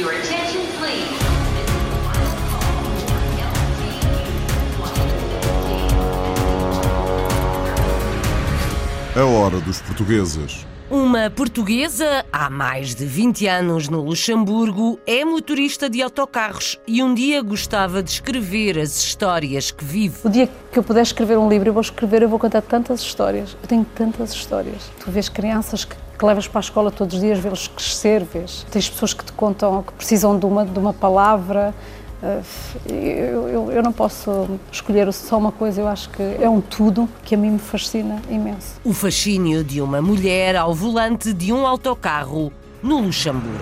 Your attention, please. A hora dos portugueses. Uma portuguesa, há mais de 20 anos no Luxemburgo, é motorista de autocarros e um dia gostava de escrever as histórias que vive. O dia que eu puder escrever um livro, eu vou escrever, eu vou contar tantas histórias. Eu tenho tantas histórias. Tu vês crianças que, que levas para a escola todos os dias, vê-los crescer, vês. Tens pessoas que te contam que precisam de uma, de uma palavra. Uh, Eu, eu, eu não posso escolher só uma coisa, eu acho que é um tudo que a mim me fascina imenso. O fascínio de uma mulher ao volante de um autocarro no Luxemburgo.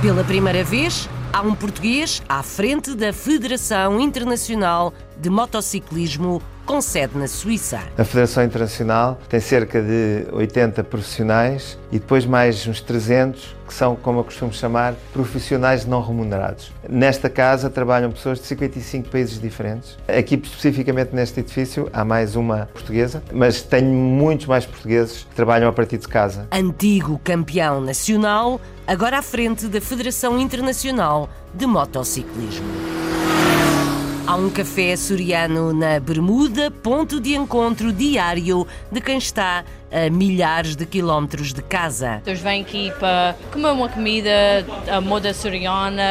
Pela primeira vez, há um português à frente da Federação Internacional de Motociclismo com sede na Suíça. A Federação Internacional tem cerca de 80 profissionais e depois mais uns 300 que são, como eu costumo chamar, profissionais não remunerados. Nesta casa trabalham pessoas de 55 países diferentes. Aqui, especificamente neste edifício, há mais uma portuguesa, mas tenho muitos mais portugueses que trabalham a partir de casa. Antigo campeão nacional, agora à frente da Federação Internacional de Motociclismo. Há um café açoriano na Bermuda, ponto de encontro diário de quem está a milhares de quilómetros de casa. Eles vêm aqui para comer uma comida, a moda açoriana,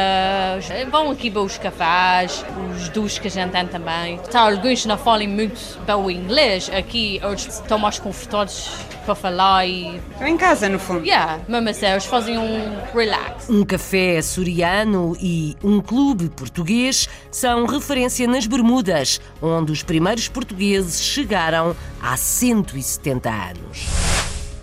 vão aqui para os cafés, os duches que a gente tem também. Tá, alguns não falam muito bem o inglês, aqui eles estão mais confortáveis para falar e... Estão em casa, no fundo. Yeah, mesmo assim, eles fazem um relax. Um café açoriano e um clube português são referência nas Bermudas, onde os primeiros portugueses chegaram há 170 anos.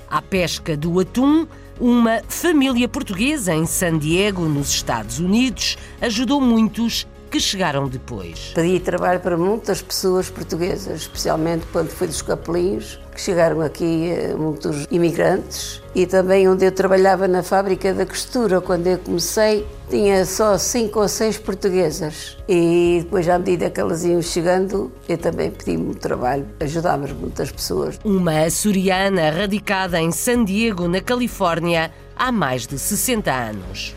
À pesca do atum, uma família portuguesa em San Diego, nos Estados Unidos, ajudou muitos que chegaram depois. Pedi trabalho para muitas pessoas portuguesas, especialmente quando fui dos Capelinhos, que chegaram aqui eh, muitos imigrantes. E também onde eu trabalhava na fábrica da costura, quando eu comecei, tinha só cinco ou seis portuguesas. E depois, à medida que elas iam chegando, eu também pedi muito trabalho, ajudávamos muitas pessoas. Uma açoriana radicada em San Diego, na Califórnia, há mais de 60 anos.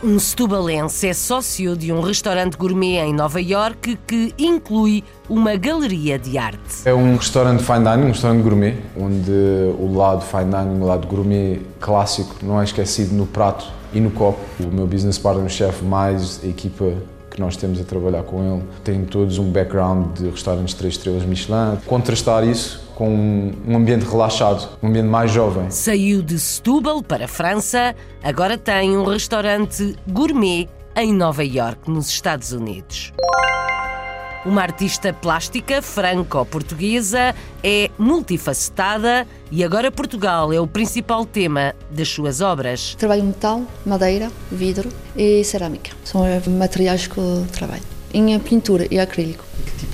Um setubalense é sócio de um restaurante gourmet em Nova York que inclui uma galeria de arte. É um restaurante fine dining, um restaurante gourmet, onde o lado fine dining, o lado gourmet clássico não é esquecido no prato e no copo. O meu business partner, o chefe, mais a equipa que nós temos a trabalhar com ele, têm todos um background de restaurantes 3 estrelas Michelin. Contrastar isso com um ambiente relaxado, um ambiente mais jovem. Saiu de Setúbal para a França, agora tem um restaurante gourmet em Nova York, nos Estados Unidos. Uma artista plástica franco-portuguesa é multifacetada e agora Portugal é o principal tema das suas obras. Trabalho metal, madeira, vidro e cerâmica. São os materiais que eu trabalho. Em pintura e acrílico.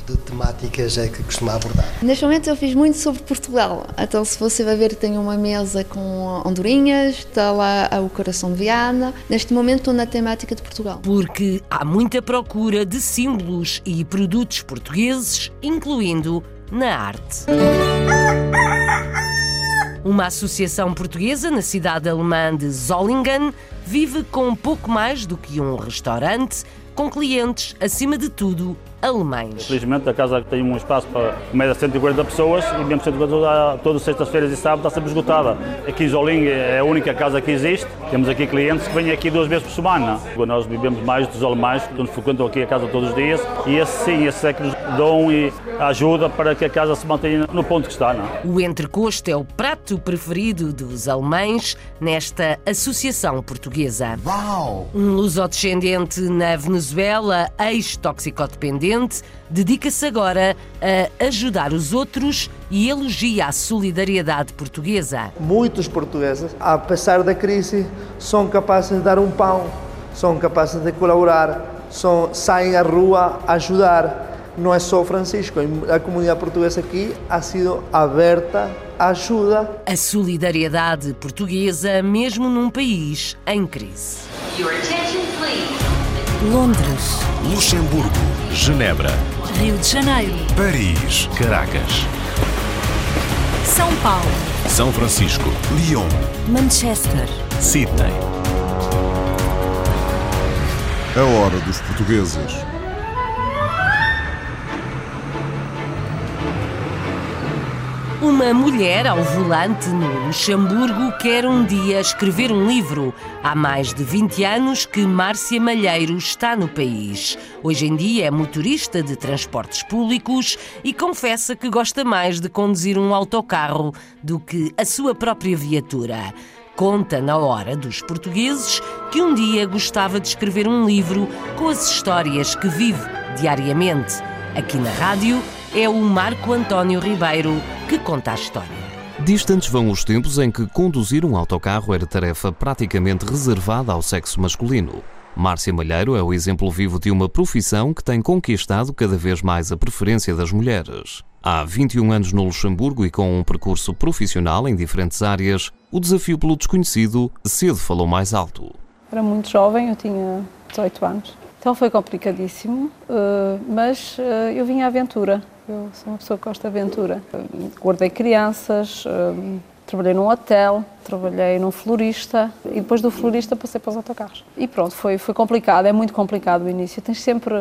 De temáticas é que costuma abordar? Neste momento eu fiz muito sobre Portugal. Então, se você vai ver, tenho uma mesa com andorinhas, está lá o coração de Viana. Neste momento estou na temática de Portugal. Porque há muita procura de símbolos e produtos portugueses, incluindo na arte. Uma associação portuguesa na cidade alemã de Zollingen vive com pouco mais do que um restaurante, com clientes, acima de tudo, alemães. Felizmente a casa tem um espaço para média 140 pessoas e mesmo 140 todas sextas-feiras e sábado está sempre esgotada. Aqui em Zoling é a única casa que existe. Temos aqui clientes que vêm aqui duas vezes por semana. Nós vivemos mais dos alemães que nos frequentam aqui a casa todos os dias e esse sim, esse é que nos dão e ajuda para que a casa se mantenha no ponto que está. Não? é? O entrecosto é o prato preferido dos alemães nesta associação portuguesa. Uau! Um lusodescendente na Venezuela, ex-toxicodependente, dedica-se agora a ajudar os outros e elogia a solidariedade portuguesa. Muitos portugueses, apesar da crise, são capazes de dar um pão, são capazes de colaborar, são, saem à rua a ajudar. Não é só o Francisco, a comunidade portuguesa aqui ha sido aberta à ajuda. A solidariedade portuguesa, mesmo num país em crise. Your attention, please. Londres, Luxemburgo, Genebra, Rio de Janeiro, Paris, Caracas. São Paulo. São Francisco. Lyon. Manchester. Sydney. A hora dos portugueses. Uma mulher ao volante no Luxemburgo quer um dia escrever um livro. Há mais de 20 anos que Márcia Malheiro está no país. Hoje em dia é motorista de transportes públicos e confessa que gosta mais de conduzir um autocarro do que a sua própria viatura. Conta na hora dos portugueses que um dia gostava de escrever um livro com as histórias que vive diariamente. Aqui na rádio é o Marco António Ribeiro que conta a história. Distantes vão os tempos em que conduzir um autocarro era tarefa praticamente reservada ao sexo masculino. Márcia Malheiro é o exemplo vivo de uma profissão que tem conquistado cada vez mais a preferência das mulheres. Há 21 anos no Luxemburgo e com um percurso profissional em diferentes áreas, o desafio pelo desconhecido cedo falou mais alto. Era muito jovem, eu tinha 18 anos. Então foi complicadíssimo, eh, mas eh, eu vim à aventura. Eu sou uma pessoa que gosta de aventura. Guardei crianças, eh, trabalhei num hotel, trabalhei num florista e depois do florista passei para os autocarros. E pronto, foi, foi complicado, é muito complicado o início. Tens sempre,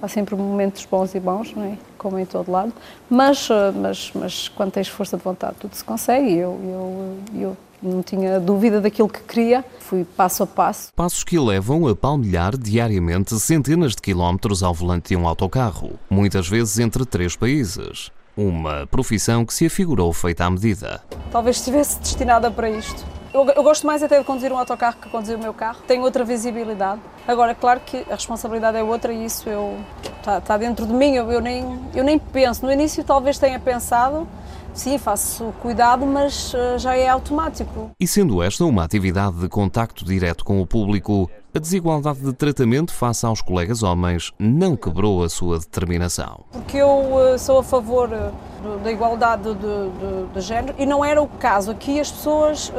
há sempre momentos bons e bons, não é? como em todo lado, mas, mas, mas quando tens força de vontade tudo se consegue eu, eu, eu não tinha dúvida daquilo que queria, fui passo a passo. Passos que levam a palmilhar diariamente centenas de quilómetros ao volante de um autocarro, muitas vezes entre três países. Uma profissão que se afigurou feita à medida. Talvez estivesse destinada para isto. Eu, eu, gosto mais até de conduzir um autocarro que conduzir o meu carro. Tenho outra visibilidade. Agora, claro que a responsabilidade é outra e isso está tá dentro de mim. Eu, eu, nem, eu nem penso. No início talvez tenha pensado, Sim, faço cuidado, mas uh, já é automático. E sendo esta uma atividade de contacto direto com o público, a desigualdade de tratamento face aos colegas homens não quebrou a sua determinação. Porque eu uh, sou a favor uh, da igualdade de, de, de, género e não era o caso. Aqui as pessoas.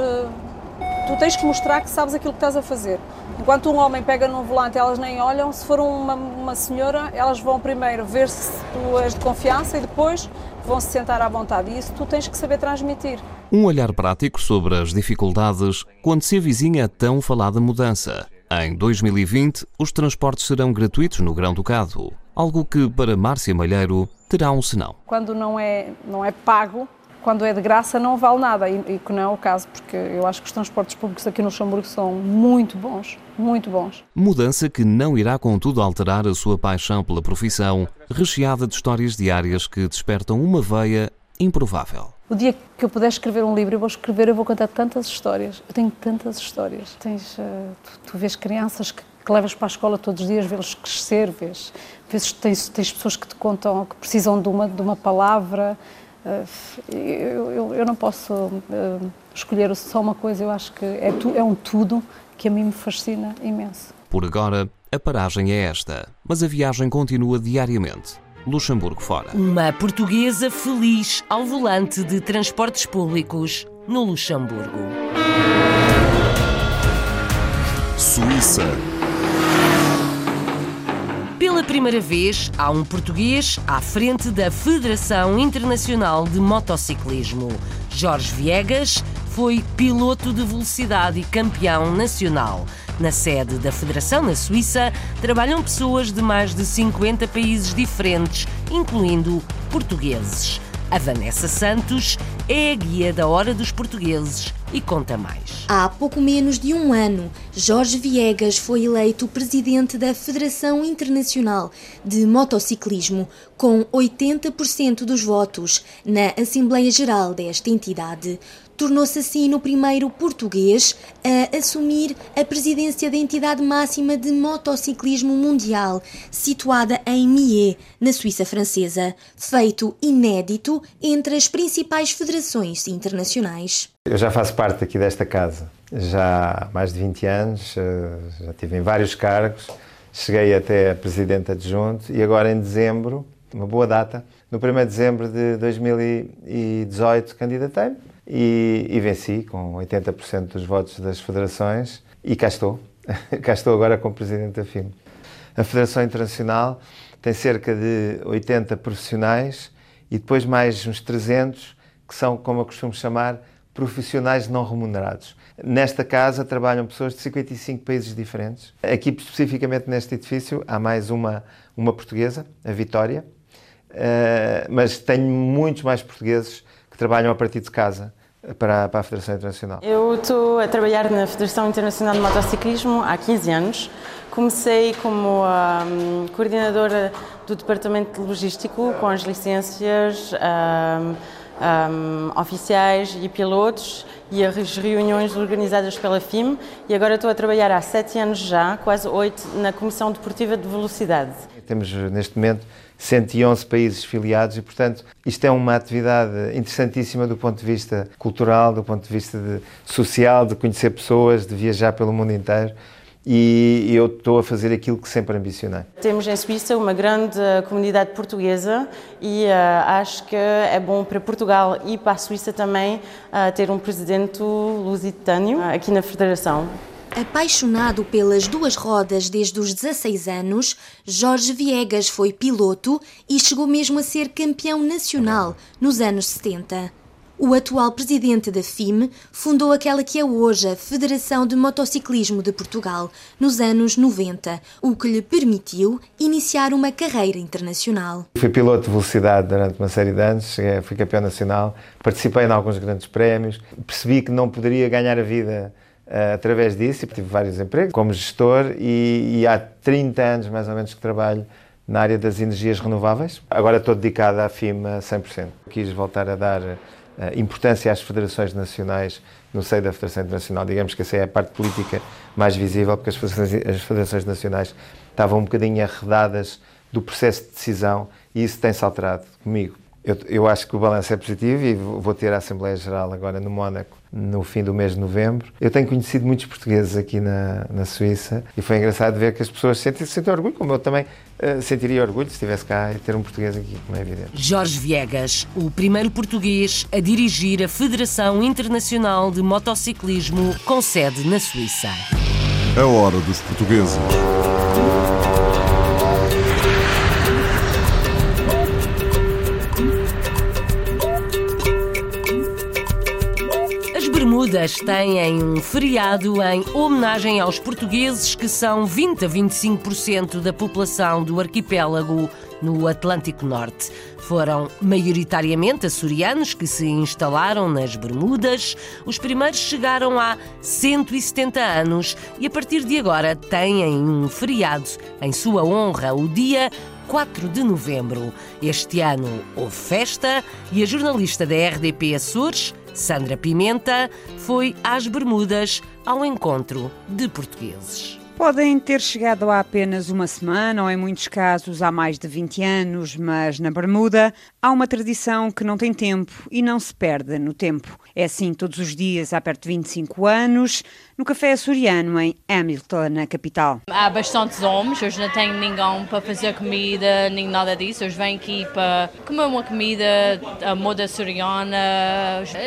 tu tens que mostrar que sabes aquilo que estás a fazer. Enquanto um homem pega num volante elas nem olham, se for uma, uma senhora, elas vão primeiro ver se tu és de confiança e depois vão se sentar à vontade. E isso tu tens que saber transmitir. Um olhar prático sobre as dificuldades quando se avizinha a tão falada mudança. Em 2020, os transportes serão gratuitos no Grão Ducado, algo que para Márcia Malheiro terá um senão. Quando não é, não é pago, quando é de graça não vale nada, e, que não é o caso, porque eu acho que os transportes públicos aqui no Luxemburgo são muito bons, muito bons. Mudança que não irá, contudo, alterar a sua paixão pela profissão, recheada de histórias diárias que despertam uma veia improvável. O dia que eu puder escrever um livro, eu vou escrever, eu vou contar tantas histórias. Eu tenho tantas histórias. Tens, uh, tu, tu vês crianças que, que, levas para a escola todos os dias, vê-los crescer, vês, vês tens, tens pessoas que te contam que precisam de uma, de uma palavra, eu, eu, eu, não posso uh, escolher só uma coisa, eu acho que é, tu, é um tudo que a mim me fascina imenso. Por agora, a paragem é esta, mas a viagem continua diariamente. Luxemburgo fora. Uma portuguesa feliz ao volante de transportes públicos no Luxemburgo. Suíça. Primeira vez, há um português à frente da Federação Internacional de Motociclismo. Jorge Viegas foi piloto de velocidade e campeão nacional. Na sede da Federação, na Suíça, trabalham pessoas de mais de 50 países diferentes, incluindo portugueses. A Vanessa Santos é a guia da Hora dos Portugueses e conta mais. Há pouco menos de um ano, Jorge Viegas foi eleito presidente da Federação Internacional de Motociclismo, com 80% dos votos na Assembleia Geral desta entidade tornou-se assim no primeiro português a assumir a presidência da entidade máxima de motociclismo mundial, situada em Mie, na Suíça francesa, feito inédito entre as principais federações internacionais. Eu já faço parte aqui desta casa, já há mais de 20 anos, eh, já tive em vários cargos, cheguei até a presidente adjunto e agora em dezembro, uma boa data, no 1 de dezembro de 2018 candidatei-me e, e venci com 80% dos votos das federações e cá estou. cá estou agora como presidente da FIM. A Federação Internacional tem cerca de 80 profissionais e depois mais uns 300 que são, como eu costumo chamar, profissionais não remunerados. Nesta casa trabalham pessoas de 55 países diferentes. Aqui, especificamente neste edifício, há mais uma, uma portuguesa, a Vitória, uh, mas tenho muitos mais portugueses que trabalham a partir de casa para, para a Federação Internacional. Eu estou a trabalhar na Federação Internacional de Motociclismo há 15 anos. Comecei como um, coordenadora do Departamento de Logístico, com as licenças um, um, oficiais e pilotos e as reuniões organizadas pela FIM e agora estou a trabalhar há sete anos já, quase oito, na Comissão Deportiva de Velocidade. Temos neste momento 111 países filiados e, portanto, isto é uma atividade interessantíssima do ponto de vista cultural, do ponto de vista de social, de conhecer pessoas, de viajar pelo mundo inteiro e eu estou a fazer aquilo que sempre ambicionei. Temos em Suíça uma grande comunidade portuguesa e uh, acho que é bom para Portugal e para a Suíça também uh, ter um presidente lusitânio uh, aqui na Federação. Apaixonado pelas duas rodas desde os 16 anos, Jorge Viegas foi piloto e chegou mesmo a ser campeão nacional nos anos 70. O atual presidente da FIM fundou aquela que é hoje a Federação de Motociclismo de Portugal, nos anos 90, o que lhe permitiu iniciar uma carreira internacional. Fui piloto de velocidade durante uma série de anos, fui campeão nacional, participei em alguns grandes prémios, percebi que não poderia ganhar a vida uh, através disso e tive vários empregos como gestor e, e há 30 anos mais ou menos que trabalho na área das energias renováveis. Agora estou dedicado à FIM a 100%. Quis voltar a dar importância às federações nacionais no seio da Federação Internacional. Digamos que essa é a parte política mais visível, porque as federações, as federações nacionais estavam um bocadinho arredadas do processo de decisão e isso tem-se alterado comigo. Eu, eu, acho que o balanço é positivo e vou ter a Assembleia Geral agora no Mónaco no fim do mês de novembro. Eu tenho conhecido muitos portugueses aqui na, na Suíça e foi engraçado ver que as pessoas sentem, sentem orgulho, como eu também uh, sentiria orgulho se estivesse cá e ter um português aqui, como é evidente. Jorge Viegas, o primeiro português a dirigir a Federação Internacional de Motociclismo com sede na Suíça. A hora dos portugueses. Bermudas têm um feriado em homenagem aos portugueses que são 20 a 25% da população do arquipélago no Atlântico Norte. Foram maioritariamente açorianos que se instalaram nas Bermudas. Os primeiros chegaram há 170 anos e a partir de agora têm um feriado em sua honra, o dia 4 de novembro. Este ano houve festa e a jornalista da RDP Açores, Sandra Pimenta foi às Bermudas ao encontro de portugueses. Podem ter chegado há apenas uma semana ou, em muitos casos, há mais de 20 anos, mas na Bermuda há uma tradição que não tem tempo e não se perde no tempo. É assim todos os dias há perto de 25 anos, no Café Açoriano, em Hamilton, na capital. Há bastantes homens, hoje não tenho ninguém para fazer comida, nem nada disso. Hoje vêm aqui para comer uma comida, a moda açoriana,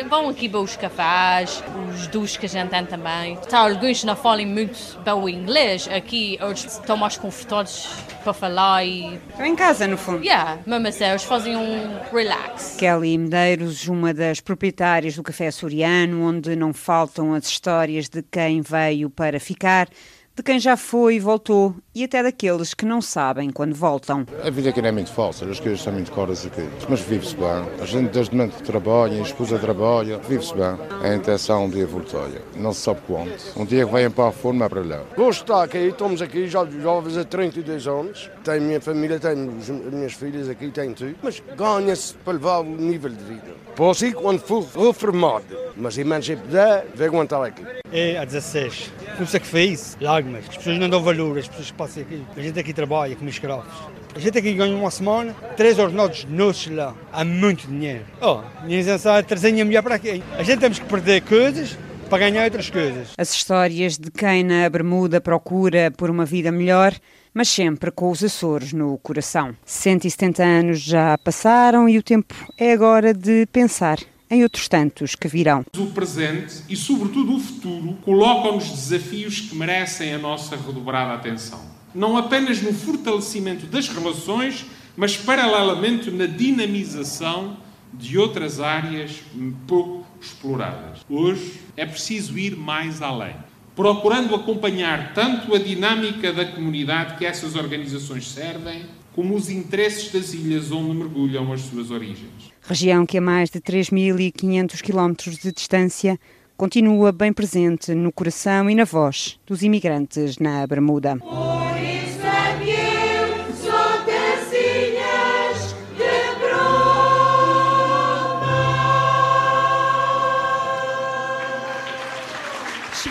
vão aqui para os cafés, os duches que a gente tem também. Tá, alguns não falam muito bem o inglês, aqui hoje estão mais confortáveis para falar e... Estão em casa, no fundo. Yeah, mesmo assim, eles fazem um relax. Kelly Medeiros, uma das proprietárias do Café Açoriano, onde não faltam as histórias de quem quem veio para ficar, de quem já foi e voltou e até daqueles que não sabem quando voltam. A vida aqui não é muito fácil, as coisas são muito caras aqui, mas vive-se bem. A gente desde momento que trabalha, a esposa trabalha, vive-se bem. A intenção um dia voltar, não se sabe quando. Um dia que venham para a forma é para lá. Gosto de estar aqui, estamos aqui já jovens há 32 anos. Tenho minha família, tenho as minhas filhas aqui, tenho tudo, mas ganha-se para levar o nível de vida. Posso ir quando for reformado, mas se se puder, vai aguentar aqui. É a 16. Não sei o que fez, lágrimas. As pessoas não dão valor, as pessoas que passam aqui. A gente aqui trabalha como escravos. A gente aqui ganha uma semana, três ordenados nossos lá. Há muito dinheiro. Oh, minha isenção é trazer mulher para aqui. A gente temos que perder coisas para ganhar outras coisas. As histórias de quem na Bermuda procura por uma vida melhor mas sempre com os Açores no coração. 170 anos já passaram e o tempo é agora de pensar em outros tantos que virão. O presente e, sobretudo, o futuro colocam-nos desafios que merecem a nossa redobrada atenção. Não apenas no fortalecimento das relações, mas, paralelamente, na dinamização de outras áreas pouco exploradas. Hoje é preciso ir mais além, procurando acompanhar tanto a dinâmica da comunidade que essas organizações servem, como os interesses das ilhas onde mergulham as suas origens. Região que a mais de 3.500 quilómetros de distância continua bem presente no coração e na voz dos imigrantes na Bermuda.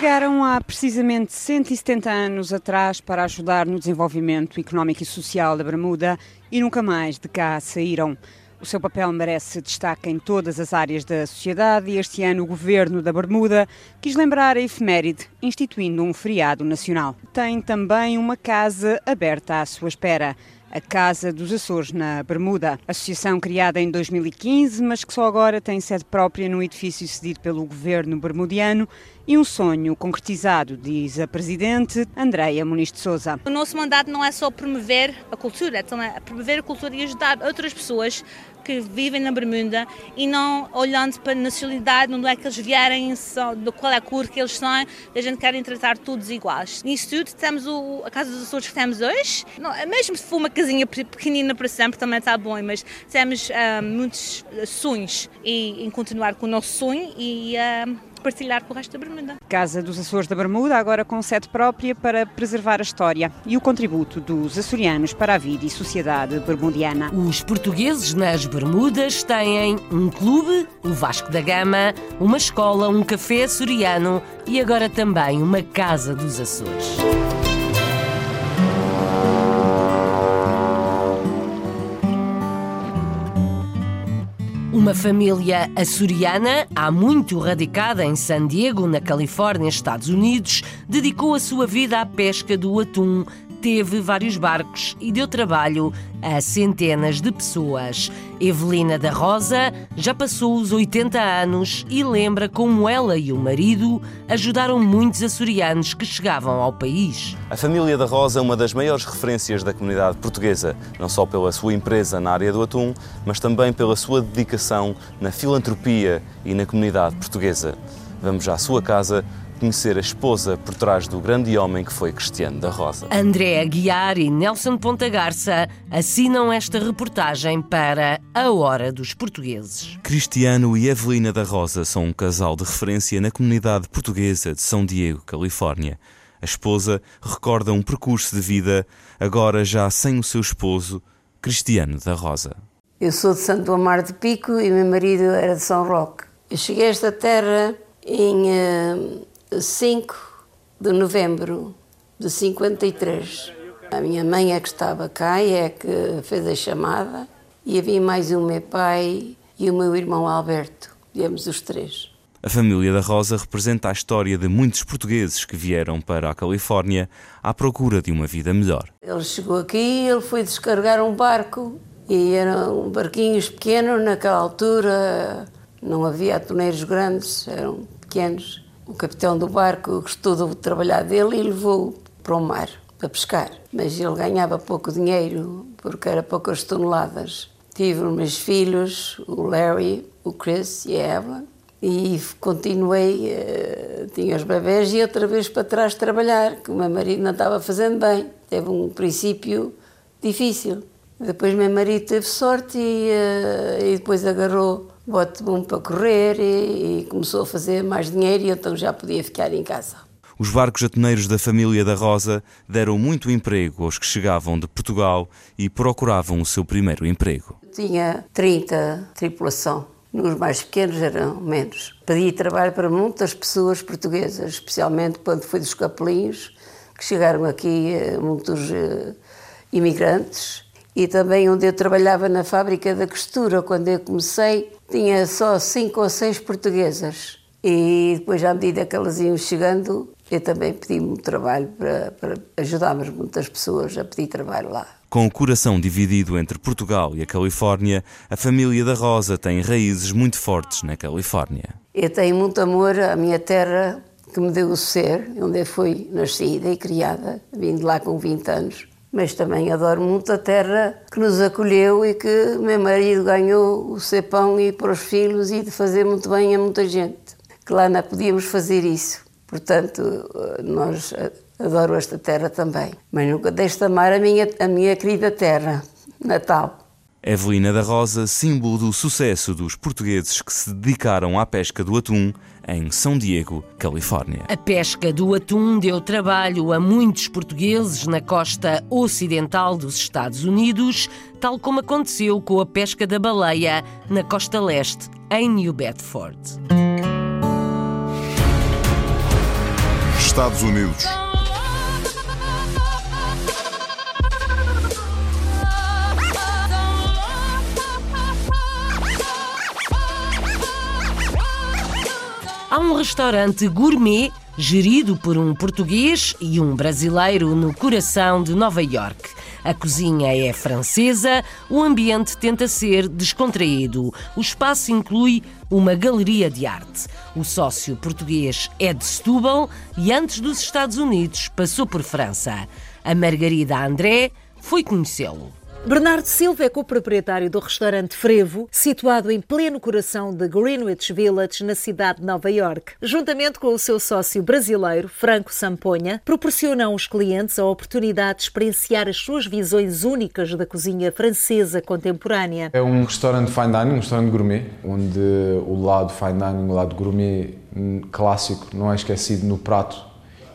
Chegaram há precisamente 170 anos atrás para ajudar no desenvolvimento económico e social da Bermuda e nunca mais de cá saíram. O seu papel merece destaque em todas as áreas da sociedade e este ano o governo da Bermuda quis lembrar a efeméride, instituindo um feriado nacional. Tem também uma casa aberta à sua espera a Casa dos Açores, na Bermuda. Associação criada em 2015, mas que só agora tem sede própria num edifício cedido pelo governo bermudiano e um sonho concretizado, diz a presidente Andreia Muniz de Souza. O nosso mandato não é só promover a cultura, é também promover a cultura e ajudar outras pessoas que vivem na Bermuda e não olhando para a nacionalidade, onde é que eles vierem, do qual é a cor que eles são, a gente quer tratar todos iguais. Nisso tudo, temos o, a Casa dos Açores que temos hoje, não, mesmo se for uma casinha pequenina para sempre, também está bom, mas temos uh, muitos sonhos e em continuar com o nosso sonho e uh, partilhar com o resto da Bermuda. Casa dos Açores da Bermuda, agora com sede própria para preservar a história e o contributo dos açorianos para a vida e sociedade bermudiana. Os portugueses nas Bermudas têm um clube, o Vasco da Gama, uma escola, um café açoriano e agora também uma Casa dos Açores. Uma família açoriana, há muito radicada em San Diego, na Califórnia, Estados Unidos, dedicou a sua vida à pesca do atum teve vários barcos e deu trabalho a centenas de pessoas. Evelina da Rosa já passou os 80 anos e lembra como ela e o marido ajudaram muitos açorianos que chegavam ao país. A família da Rosa é uma das maiores referências da comunidade portuguesa, não só pela sua empresa na área do atum, mas também pela sua dedicação na filantropia e na comunidade portuguesa. Vamos à sua casa conhecer a esposa por trás do grande homem que foi Cristiano da Rosa. André Aguiar e Nelson Ponta Garça assinam esta reportagem para A Hora dos Portugueses. Cristiano e Evelina da Rosa são um casal de referência na comunidade portuguesa de São Diego, Califórnia. A esposa recorda um percurso de vida, agora já sem o seu esposo, Cristiano da Rosa. Eu sou de Santo Amar de Pico e meu marido era de São Roque. Eu cheguei a esta terra em uh, 5 de novembro de 53. A minha mãe é que estava cá e é que fez a chamada. E havia mais o meu pai e o meu irmão Alberto. Viemos os três. A família da Rosa representa a história de muitos portugueses que vieram para a Califórnia à procura de uma vida melhor. Ele chegou aqui, ele foi descarregar um barco e eram barquinhos pequenos naquela altura. Não havia atoneiros grandes, eram pequenos. O capitão do barco gostou do trabalhar dele e levou para o mar para pescar. Mas ele ganhava pouco dinheiro porque era poucas toneladas. Tive os meus filhos, o Larry, o Chris e a Eva, e continuei, uh, tinha os bebés e outra vez para trás trabalhar, que o meu marido não estava fazendo bem. Teve um princípio difícil. Depois meu marido teve sorte e, uh, e depois agarrou bote bom para correr e, e, começou a fazer mais dinheiro e então já podia ficar em casa. Os barcos atoneiros da família da Rosa deram muito emprego aos que chegavam de Portugal e procuravam o seu primeiro emprego. Tinha 30 tripulação. Nos mais pequenos eram menos. Pedi trabalho para muitas pessoas portuguesas, especialmente quando fui dos capelinhos, que chegaram aqui eh, muitos uh, imigrantes. E também onde eu trabalhava na fábrica da costura, quando eu comecei, tinha só cinco ou seis portuguesas. E depois, à medida que elas iam chegando, eu também pedi-me trabalho para, para ajudarmos muitas pessoas a pedir trabalho lá. Com o coração dividido entre Portugal e a Califórnia, a família da Rosa tem raízes muito fortes na Califórnia. Eu tenho muito amor à minha terra, que me deu o ser, onde eu fui nascida e criada, vim de lá com 20 anos. Mas também adoro muito a terra que nos acolheu e que meu marido ganhou o ser pão e para os filhos e de fazer muito bem a muita gente. Que lá não podíamos fazer isso. Portanto, nós adoro esta terra também. Mas nunca deixo de amar a minha, a minha querida terra, Natal. Evelina da Rosa, símbolo do sucesso dos portugueses que se dedicaram à pesca do atum em São Diego, Califórnia. A pesca do atum deu trabalho a muitos portugueses na costa ocidental dos Estados Unidos, tal como aconteceu com a pesca da baleia na costa leste, em New Bedford. Estados Unidos. Há um restaurante gourmet gerido por um português e um brasileiro no coração de Nova York. A cozinha é francesa, o ambiente tenta ser descontraído. O espaço inclui uma galeria de arte. O sócio português é de Setúbal e antes dos Estados Unidos passou por França. A Margarida André foi conhecê-lo. Bernardo Silva é co-proprietário do restaurante Frevo, situado em pleno coração de Greenwich Village, na cidade de Nova York. Juntamente com o seu sócio brasileiro, Franco Samponha, proporcionam aos clientes a oportunidade de experienciar as suas visões únicas da cozinha francesa contemporânea. É um restaurante fine dining, um restaurante gourmet, onde o lado fine dining, o lado gourmet clássico não é esquecido no prato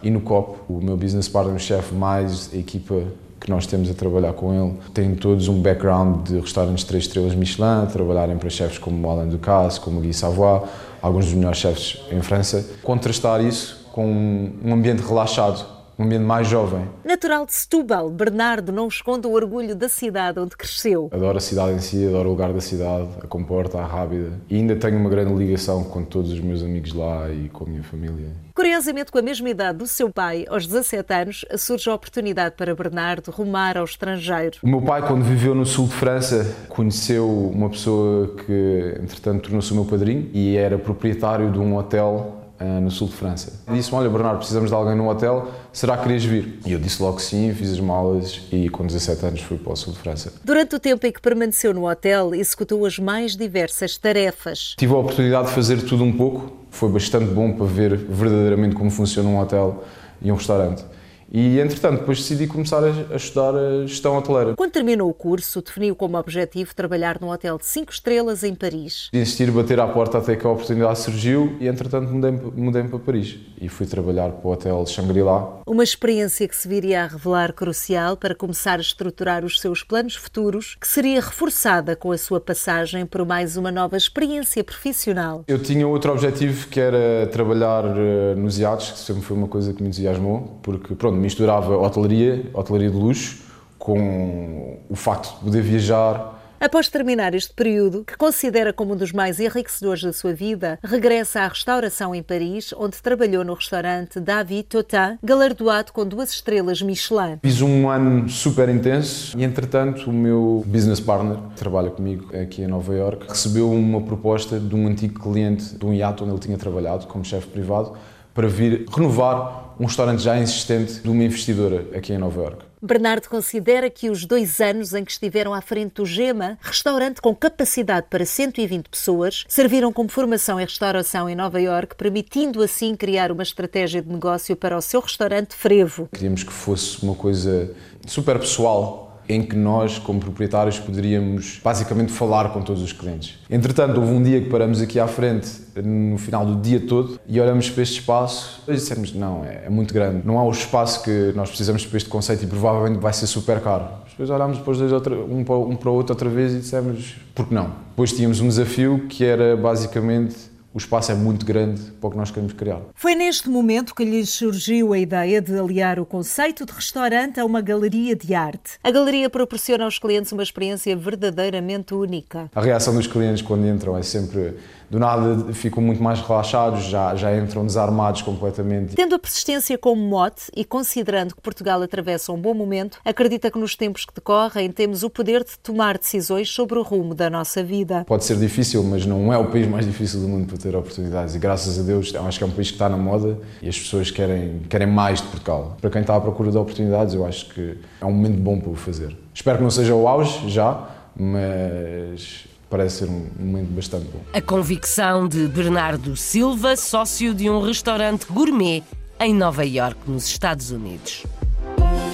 e no copo. O meu business partner, o chefe, mais a equipa que nós temos a trabalhar com ele têm todos um background de restaurantes de 3 estrelas Michelin, trabalharem para chefes como Alain Ducasse, como Guy Savoy, alguns dos melhores chefes em França. Contrastar isso com um ambiente relaxado, um ambiente mais jovem. Natural de Setúbal, Bernardo não esconde o orgulho da cidade onde cresceu. Adoro a cidade em si, adoro o lugar da cidade, a comporta, a rábida. E ainda tenho uma grande ligação com todos os meus amigos lá e com a minha família. Curiosamente, com a mesma idade do seu pai, aos 17 anos, surge a oportunidade para Bernardo rumar ao estrangeiro. O meu pai, quando viveu no sul de França, conheceu uma pessoa que, entretanto, tornou-se o meu padrinho e era proprietário de um hotel no sul de França. Disse-me, olha Bernardo, precisamos de alguém no hotel, será que querias vir? E eu disse logo que sim, fiz as malas e com 17 anos fui para o sul de França. Durante o tempo em que permaneceu no hotel, executou as mais diversas tarefas. Tive a oportunidade de fazer tudo um pouco, foi bastante bom para ver verdadeiramente como funciona um hotel e um restaurante. E, entretanto, depois decidi começar a, estudar a gestão hoteleira. Quando terminou o curso, definiu como objetivo trabalhar num hotel de 5 estrelas em Paris. Insistir, bater à porta até que a oportunidade surgiu e, entretanto, mudei-me mudei para Paris e fui trabalhar para o hotel Shangri-La. Uma experiência que se viria a revelar crucial para começar a estruturar os seus planos futuros, que seria reforçada com a sua passagem por mais uma nova experiência profissional. Eu tinha outro objetivo que era trabalhar eh, nos iates, que sempre foi uma coisa que me entusiasmou, porque, pronto, misturava hotelaria, hotelaria de luxo, com o facto de poder viajar. Após terminar este período, que considera como um dos mais enriquecedores da sua vida, regressa à restauração em Paris, onde trabalhou no restaurante David Totin, galardoado com duas estrelas Michelin. Fiz um ano super intenso e, entretanto, o meu business partner, que trabalha comigo aqui em Nova York, recebeu uma proposta de um antigo cliente de um iate onde ele tinha trabalhado como chefe privado para vir renovar um restaurante já existente de uma investidora aqui em Nova York. Bernardo considera que os dois anos em que estiveram à frente do Gema, restaurante com capacidade para 120 pessoas, serviram como formação em restauração em Nova York, permitindo assim criar uma estratégia de negócio para o seu restaurante Frevo. Queríamos que fosse uma coisa super pessoal, em que nós, como proprietários, poderíamos basicamente falar com todos os clientes. Entretanto, houve um dia que paramos aqui à frente, no final do dia todo, e olhamos para este espaço e dissemos: não, é, é muito grande, não há o espaço que nós precisamos para este conceito e provavelmente vai ser super caro. Depois olhámos depois dois outra, um, para, um para o outro outra vez e dissemos: por que não? Depois tínhamos um desafio que era basicamente o espaço é muito grande para o que nós queremos criar. Foi neste momento que lhes surgiu a ideia de aliar o conceito de restaurante a uma galeria de arte. A galeria proporciona aos clientes uma experiência verdadeiramente única. A reação dos clientes quando entram é sempre do nada ficam muito mais relaxados, já, já entram desarmados completamente. Tendo a persistência como mote e considerando que Portugal atravessa um bom momento, acredita que nos tempos que decorrem temos o poder de tomar decisões sobre o rumo da nossa vida. Pode ser difícil, mas não é o país mais difícil do mundo para ter oportunidades e graças a Deus acho que é um país que está na moda e as pessoas querem, querem mais de Portugal. Para quem está à procura de oportunidades, eu acho que é um momento bom para o fazer. Espero que não seja o auge já, mas parece ser um momento bastante bom. A convicção de Bernardo Silva, sócio de um restaurante gourmet em Nova York, nos Estados Unidos.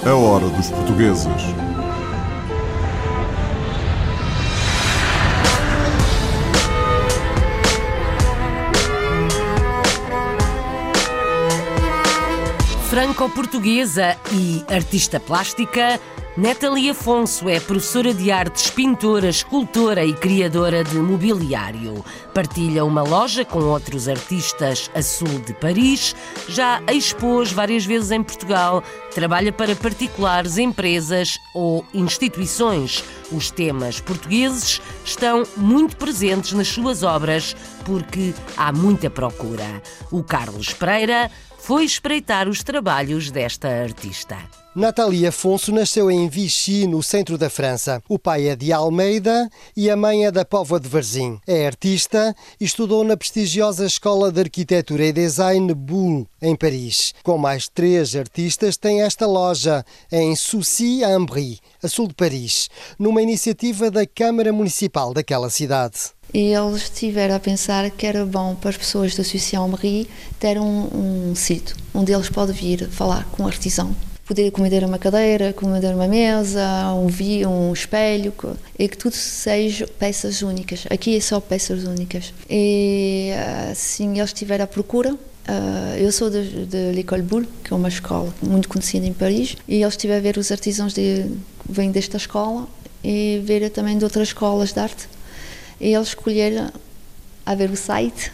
A hora dos portugueses. Franco-portuguesa e artista plástica, Nathalie Afonso é professora de artes, pintora, escultora e criadora de mobiliário. Partilha uma loja com outros artistas a sul de Paris, já expôs várias vezes em Portugal, trabalha para particulares, empresas ou instituições. Os temas portugueses estão muito presentes nas suas obras porque há muita procura. O Carlos Pereira foi espreitar os trabalhos desta artista. Nathalie Afonso nasceu em Vichy, no centro da França. O pai é de Almeida e a mãe é da Póvoa de Varzim. É artista e estudou na prestigiosa Escola de Arquitetura e Design Boulle, em Paris. Com mais três artistas, tem esta loja em Soucy-Ambry, a sul de Paris, numa iniciativa da Câmara Municipal daquela cidade. E eles estiveram a pensar que era bom para as pessoas da Sucy-en-Brie ter um, um sítio onde eles podem vir falar com o artesão. Poder comender uma cadeira, comender uma mesa, um, vi, um espelho, e que tudo seja peças únicas. Aqui é só peças únicas. E assim eles estiveram à procura Uh, eu sou de, de l'École Boulle, que é uma escola muito conhecida em Paris, e eles estiveram a ver os artesãos de, que vêm desta escola e ver também de outras escolas de arte. E eles escolheram a ver o site,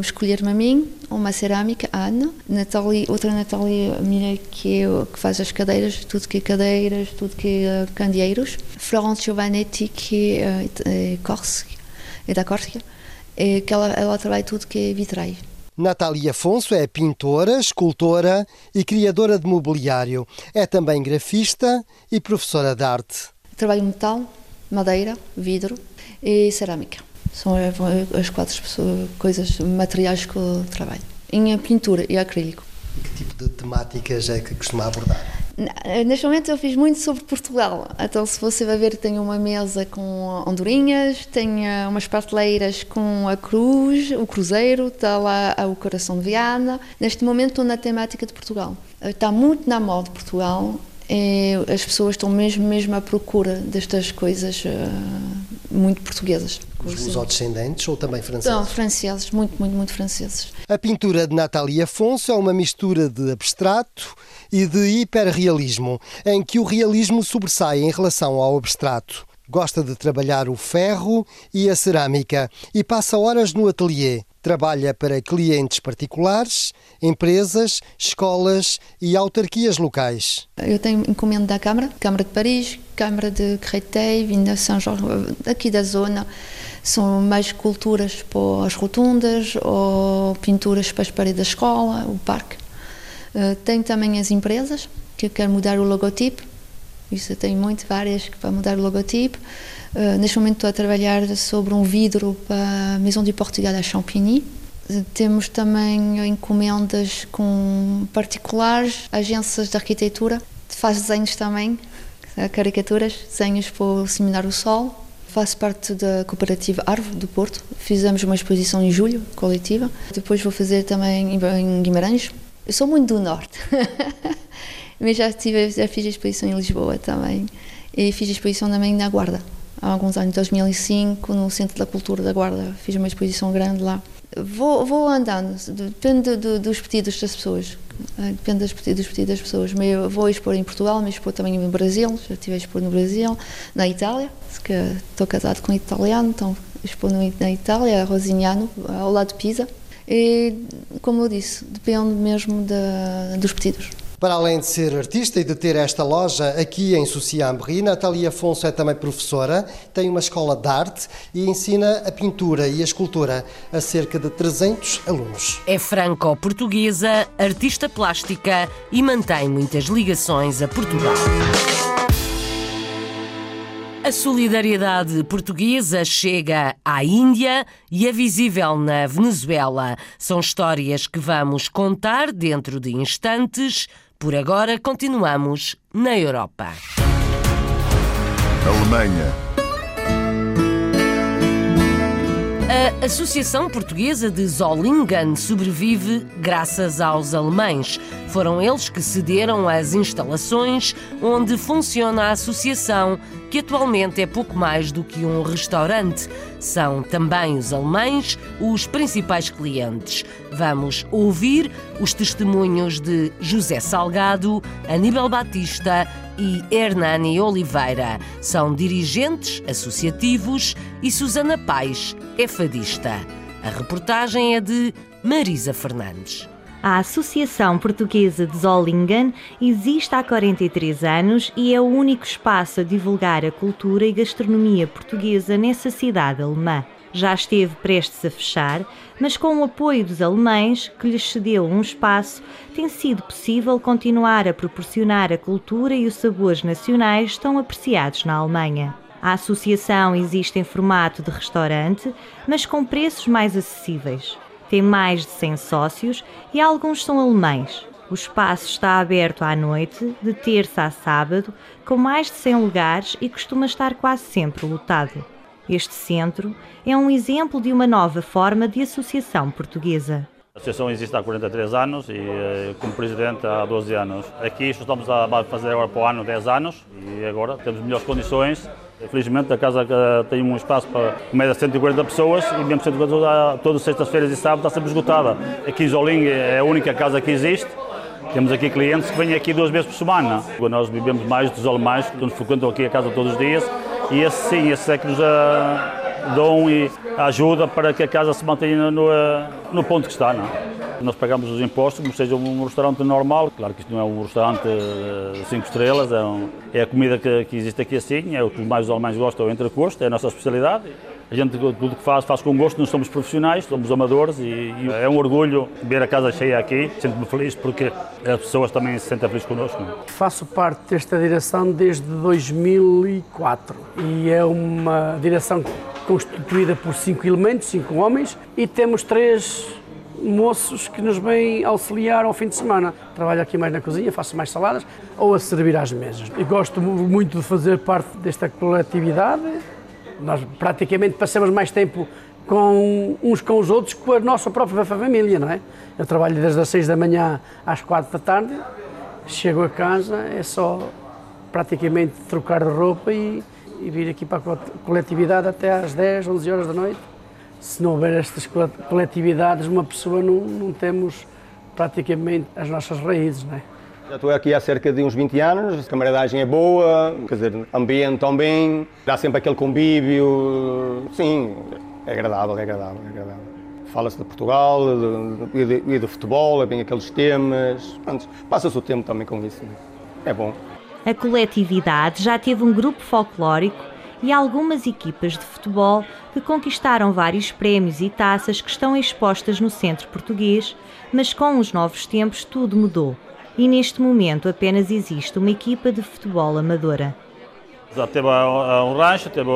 escolher-me a mim, uma cerâmica, a Ana, Nathalie, outra Natália minha que, é, que faz as cadeiras, tudo que é cadeiras, tudo que é candeeiros, Florence Giovanetti, que é, é, Corse, é da Córcega, é, que ela, ela trabalha tudo que é vitrais. Natália Afonso é pintora, escultora e criadora de mobiliário. É também grafista e professora de arte. Trabalho metal, madeira, vidro e cerâmica. São as quatro coisas, materiais que eu trabalho. Em pintura e acrílico. Que tipo de temáticas é que costuma abordar? Neste momento eu fiz muito sobre Portugal. Então, se você vai ver, tenho uma mesa com andorinhas, tenho umas prateleiras com a cruz, o cruzeiro, está lá o coração de Viana. Neste momento estou na temática de Portugal. Está muito na moda Portugal. as pessoas estão mesmo, mesmo à procura destas coisas muito portuguesas. Os lusodescendentes ou também franceses? São franceses, muito, muito, muito franceses. A pintura de Nathalie Afonso é uma mistura de abstrato e de hiperrealismo, em que o realismo sobressai em relação ao abstrato. Gosta de trabalhar o ferro e a cerâmica e passa horas no ateliê. Trabalha para clientes particulares, empresas, escolas e autarquias locais. Eu tenho encomenda da Câmara, Câmara de Paris, Câmara de Créteil, Vinda São João, aqui da zona. São mais culturas para as rotundas ou pinturas para as paredes da escola, o parque. Uh, tenho também as empresas, que quero mudar o logotipo. Isso tenho muito, várias para mudar o logotipo. Uh, neste momento estou a trabalhar sobre um vidro para a Maison du Portugal à Champigny. Temos também encomendas com particulares, agências de arquitetura. Faz desenhos também, caricaturas, desenhos para o Seminário Sol Faço parte da cooperativa Árvore do Porto. Fizemos uma exposição em julho, coletiva. Depois vou fazer também em Guimarães. Eu sou muito do Norte, mas já, tive, já fiz a exposição em Lisboa também. E fiz a exposição também na Guarda, há alguns anos, 2005, no Centro da Cultura da Guarda. Fiz uma exposição grande lá. Vou, vou andando, depende do, dos pedidos das pessoas. Eh, depende dos pedidos, dos pedidos das pessoas. Eu vou expor em Portugal, mas expor também no Brasil. Já estive a expor no Brasil, na Itália, que estou casado com um italiano, então expor na Itália, Rosignano, ao lado de Pisa. E, como eu disse, depende mesmo dos pedidos. Para além de ser artista e de ter esta loja aqui em Soucy-Ambry, Natalia Afonso é também professora, tem uma escola de arte e ensina a pintura e a escultura a cerca de 300 alunos. É franco-portuguesa, artista plástica e mantém muitas ligações a Portugal. A solidariedade portuguesa chega à Índia e é visível na Venezuela. São histórias que vamos contar dentro de instantes. Por agora, continuamos na Europa. Alemanha. A Associação Portuguesa de Zollingen sobrevive graças aos alemães. Foram eles que cederam as instalações onde funciona a associação, que atualmente é pouco mais do que um restaurante. São também os alemães os principais clientes. Vamos ouvir os testemunhos de José Salgado, Aníbal Batista e Hernani Oliveira. São dirigentes associativos e Susana Pais é fadista. A reportagem é de Marisa Fernandes. A Associação Portuguesa de Zollingen existe há 43 anos e é o único espaço a divulgar a cultura e gastronomia portuguesa nessa cidade alemã. Já esteve prestes a fechar, mas com o apoio dos alemães, que lhes cedeu um espaço, tem sido possível continuar a proporcionar a cultura e os sabores nacionais tão apreciados na Alemanha. A associação existe em formato de restaurante, mas com preços mais acessíveis. Tem mais de 100 sócios e alguns são alemães. O espaço está aberto à noite, de terça a sábado, com mais de 100 lugares e costuma estar quase sempre lotado. Este centro é um exemplo de uma nova forma de associação portuguesa. A associação existe há 43 anos e eh, como presidente há 12 anos. Aqui estamos a fazer agora para o ano 10 anos e agora temos melhores condições Felizmente a casa tem um espaço para média 140 pessoas e mesmo 140 pessoas, todas sextas-feiras e sábado está sempre esgotada. Aqui em Zoling é a única casa que existe. Temos aqui clientes que vêm aqui duas vezes por semana. Nós vivemos mais dos alemães que nos frequentam aqui a casa todos os dias e esse sim, esse é que nos dão e ajuda para que a casa se mantenha no, no ponto que está. Não? Nós pagamos os impostos como seja um restaurante normal. Claro que isto não é um restaurante 5 eh, estrelas, é, um, é, a comida que, que, existe aqui assim, é o que mais os alemães gostam, é o entrecosto, é a nossa especialidade. A gente tudo que faz, faz com gosto, não somos profissionais, somos amadores e, e é um orgulho ver a casa cheia aqui. Sinto-me feliz porque as pessoas também se sentem felizes connosco. Faço parte desta direção desde 2004 e é uma direção constituída por cinco elementos, cinco homens e temos três moços que nos vêm auxiliar ao fim de semana. Trabalho aqui mais na cozinha, faço mais saladas ou a servir às mesas. E gosto muito de fazer parte desta coletividade. Nós praticamente passamos mais tempo com uns com os outros com a nossa própria família, não é? Eu trabalho desde as 6 da manhã às 4 da tarde, chego a casa, é só praticamente trocar de roupa e, e vir aqui para a coletividade até às 10, 11 horas da noite se não houver estas coletividades, uma pessoa não, não temos praticamente as nossas raízes, não é? Já estou aqui há cerca de uns 20 anos, a camaradagem é boa, quer dizer, ambiente também, dá sempre aquele convívio, sim, é agradável, é agradável, é agradável. Fala-se de Portugal e de, de, de, futebol, é bem aqueles temas, passa-se o tempo também com isso, é bom. A coletividade já teve um grupo folclórico e algumas equipas de futebol que conquistaram vários prémios e taças que estão expostas no centro português, mas com os novos tempos tudo mudou. E neste momento apenas existe uma equipa de futebol amadora. Já teve um rancho, teve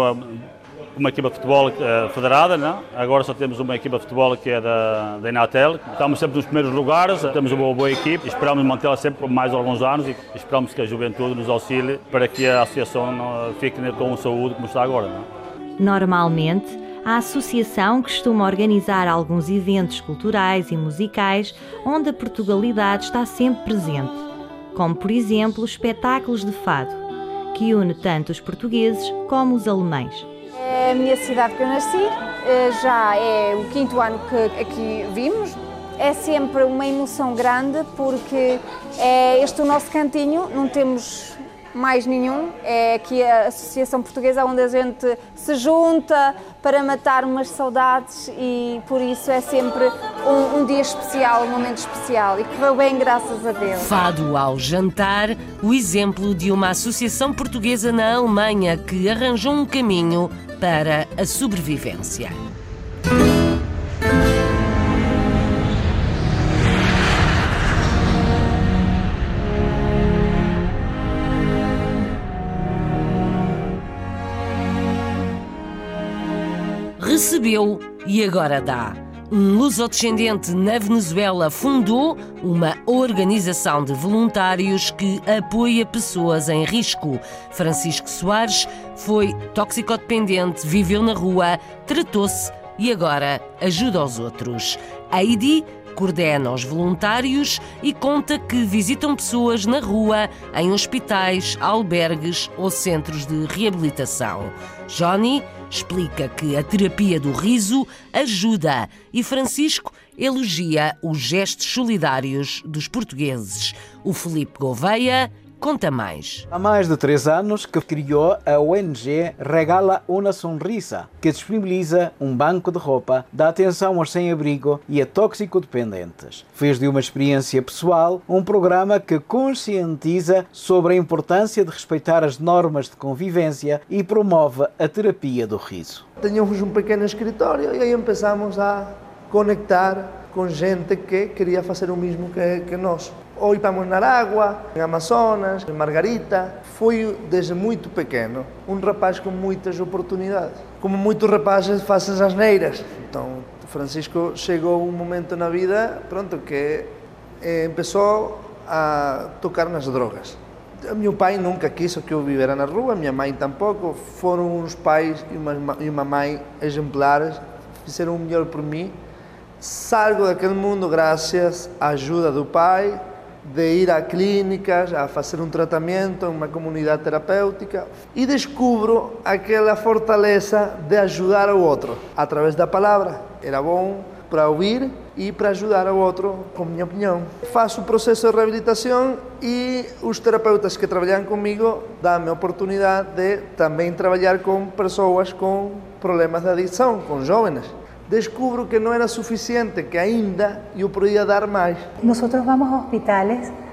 uma equipa de futebol uh, federada, não? agora só temos uma equipa de futebol que é da, da Inatel. Estamos sempre nos primeiros lugares, temos uma boa, equipe esperamos mantê-la sempre por mais alguns anos e esperamos que a juventude nos auxilie para que a associação fique com saúde como está agora. Não? Normalmente, a associação costuma organizar alguns eventos culturais e musicais onde a Portugalidade está sempre presente, como por exemplo espetáculos de fado, que une tanto os portugueses como os alemães. É a minha cidade que eu nasci, eh, já é o quinto ano que aqui vimos. É sempre uma emoção grande porque é este o nosso cantinho, não temos mais nenhum. É aqui a Associação Portuguesa onde a gente se junta para matar umas saudades e por isso é sempre um, um dia especial, um momento especial e correu bem, graças a Deus. Fado ao jantar, o exemplo de uma associação portuguesa na Alemanha que arranjou um caminho para a sobrevivência. Recebeu e agora dá. Um lusodescendente na Venezuela fundou uma organização de voluntários que apoia pessoas em risco. Francisco Soares foi toxicodependente, viveu na rua, tratou-se e agora ajuda os outros. Heidi coordena os voluntários e conta que visitam pessoas na rua, em hospitais, albergues ou centros de reabilitação. Johnny explica que a terapia do riso ajuda e Francisco elogia os gestos solidários dos portugueses. O Felipe Gouveia Conta mais. Há mais de três anos que criou a ONG Regala uma Sonrisa, que disponibiliza um banco de roupa, dá atenção aos sem-abrigo e a tóxico-dependentes. Fez de uma experiência pessoal um programa que conscientiza sobre a importância de respeitar as normas de convivência e promove a terapia do riso. Tínhamos um pequeno escritório e aí começamos a conectar com gente que queria fazer o mesmo que, que nós. Ou íamos na água, em Amazonas, em Margarita. Fui, desde muito pequeno, um rapaz com muitas oportunidades. Como muitos rapazes fazem as neiras. Então, Francisco chegou um momento na vida, pronto, que eh, começou a tocar nas drogas. Meu pai nunca quis que eu vivera na rua, minha mãe tampouco. Foram uns pais e uma mãe exemplares, fizeram o melhor por mim. Salgo daquele mundo graças à ajuda do pai, de ir a clínicas, a fazer um tratamento em uma comunidade terapêutica e descubro aquela fortaleza de ajudar o outro através da palavra. Era bom para ouvir e para ajudar o outro, com minha opinião. Faço o processo de reabilitação e os terapeutas que trabalham comigo dão-me a oportunidade de também trabalhar com pessoas com problemas de adição, com jovens descubro que não era suficiente, que ainda eu podia dar mais. Nós vamos a hospitais a oncológicos.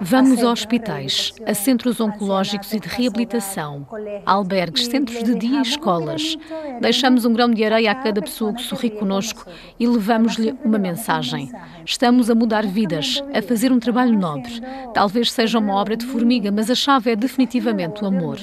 Vamos a hospitais, a centros oncológicos e de reabilitação, albergues, centros de dia e escolas. Deixamos um grão de areia a cada pessoa que sorri conosco e levamos-lhe uma mensagem. Estamos a mudar vidas, a fazer um trabalho nobre. Talvez seja uma obra de formiga, mas a chave é definitivamente o amor.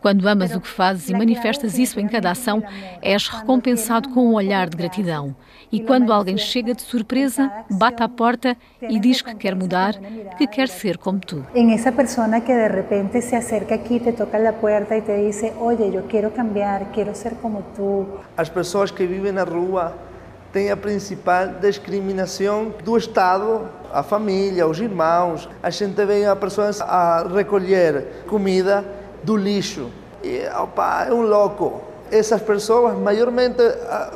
Quando amas o que fazes e manifestas isso em cada ação, és recompensado com um olhar de gratidão. E quando alguém chega de surpresa, bate à porta e diz que quer mudar, que quer ser como tu. Em essa pessoa que de repente se acerca aqui, te toca a porta e te diz: Oye, eu quero cambiar, quero ser como tu. As pessoas que vivem na rua têm a principal discriminação do Estado, a família, os irmãos. A gente vê a pessoas a recolher comida do lixo. E, opa, é um louco essas pessoas, maiormente,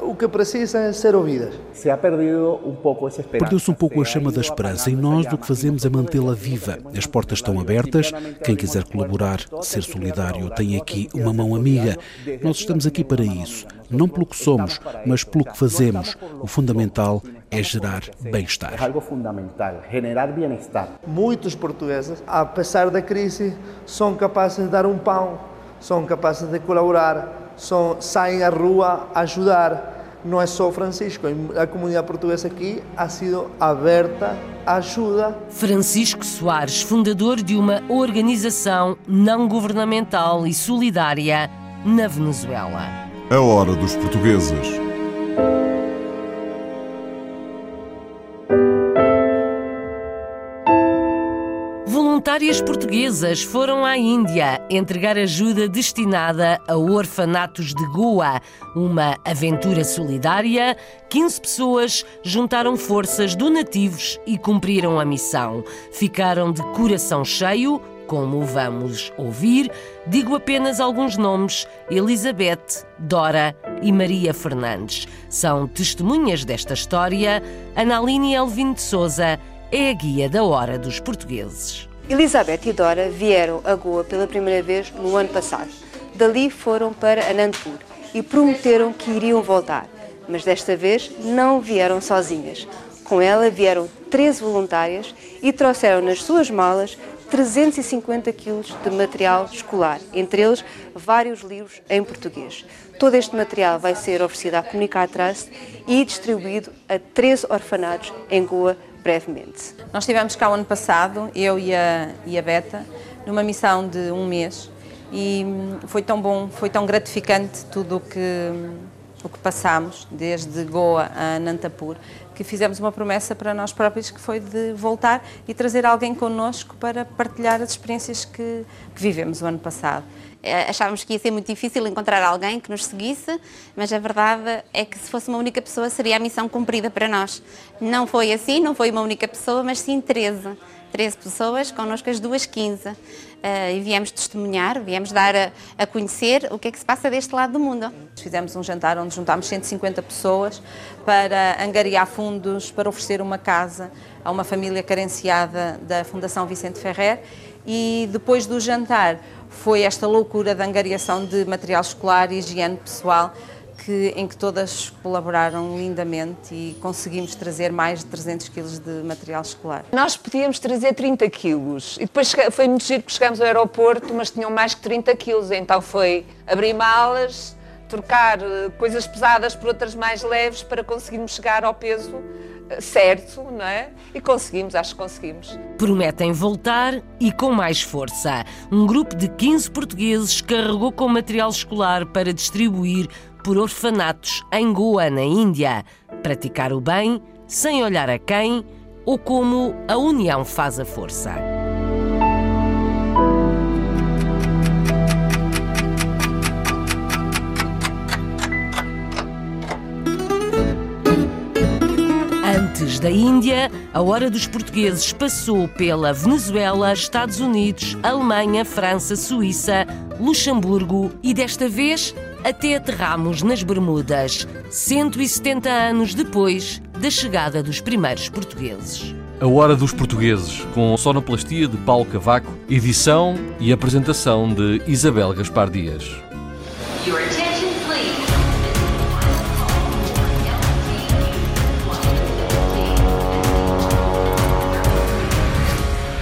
o que precisam é ser ouvidas. Se ha perdido um pouco essa esperança. Perdeu-se um pouco a chama da esperança e nós o que fazemos é mantê-la viva. As portas estão abertas. Quem quiser colaborar, ser solidário, tem aqui uma mão amiga. Nós estamos aqui para isso. Não pelo que somos, mas pelo que fazemos. O fundamental é gerar bem-estar. É algo fundamental, generar bem-estar. Muitos portugueses, apesar da crise, são capazes de dar um pão, são capazes de colaborar são, saem à rua ajudar. Não é só Francisco, a comunidade portuguesa aqui ha sido aberta à ajuda. Francisco Soares, fundador de uma organização não governamental e solidária na Venezuela. A hora dos portugueses. Voluntárias portuguesas foram à Índia entregar ajuda destinada a orfanatos de Goa, uma aventura solidária. 15 pessoas juntaram forças donativos e cumpriram a missão. Ficaram de coração cheio, como vamos ouvir. Digo apenas alguns nomes: Elizabeth, Dora e Maria Fernandes. São testemunhas desta história. Analine Elvin de Souza é a guia da Hora dos Portugueses. Elizabeth e Dora vieram a Goa pela primeira vez no ano passado. Dali foram para Anandpur e prometeram que iriam voltar, mas desta vez não vieram sozinhas. Com ela vieram 13 voluntárias e trouxeram nas suas malas 350 quilos de material escolar, entre eles vários livros em português. Todo este material vai ser oferecido à Comunicar Trust e distribuído a 13 orfanatos em Goa brevemente. Nós estivemos cá o ano passado, eu e a, e a Beta, numa missão de um mês e foi tão bom, foi tão gratificante tudo o que, o que passámos, desde Goa a Nantapur, que fizemos uma promessa para nós próprios que foi de voltar e trazer alguém connosco para partilhar as experiências que, que vivemos o ano passado. Eh, achávamos que ia ser muito difícil encontrar alguém que nos seguisse, mas a verdade é que se fosse uma única pessoa seria a missão cumprida para nós. Não foi assim, não foi uma única pessoa, mas sim 13. 13 pessoas, connosco as duas 15. Uh, e viemos testemunhar, viemos dar a, a, conhecer o que é que se passa deste lado do mundo. Fizemos um jantar onde juntámos 150 pessoas para angariar fundos para oferecer uma casa a uma família carenciada da Fundação Vicente Ferrer e depois do jantar foi esta loucura da angariação de material escolar e higiene pessoal que, em que todas colaboraram lindamente e conseguimos trazer mais de 300 quilos de material escolar. Nós podíamos trazer 30 quilos e depois foi muito giro que chegámos ao aeroporto, mas tinham mais que 30 quilos, então foi abrir malas, trocar eh, coisas pesadas por outras mais leves para conseguirmos chegar ao peso certo, não é? E conseguimos, acho que conseguimos. Prometem voltar e com mais força. Um grupo de 15 portugueses carregou com material escolar para distribuir por orfanatos em Goa, na Índia. Praticar o bem sem olhar a quem ou como a união faz a força. Da Índia, a hora dos portugueses passou pela Venezuela, Estados Unidos, Alemanha, França, Suíça, Luxemburgo e desta vez até aterramos nas Bermudas, 170 anos depois da chegada dos primeiros portugueses. A Hora dos Portugueses, com sonoplastia de Paulo Cavaco, edição e apresentação de Isabel Gaspar Dias.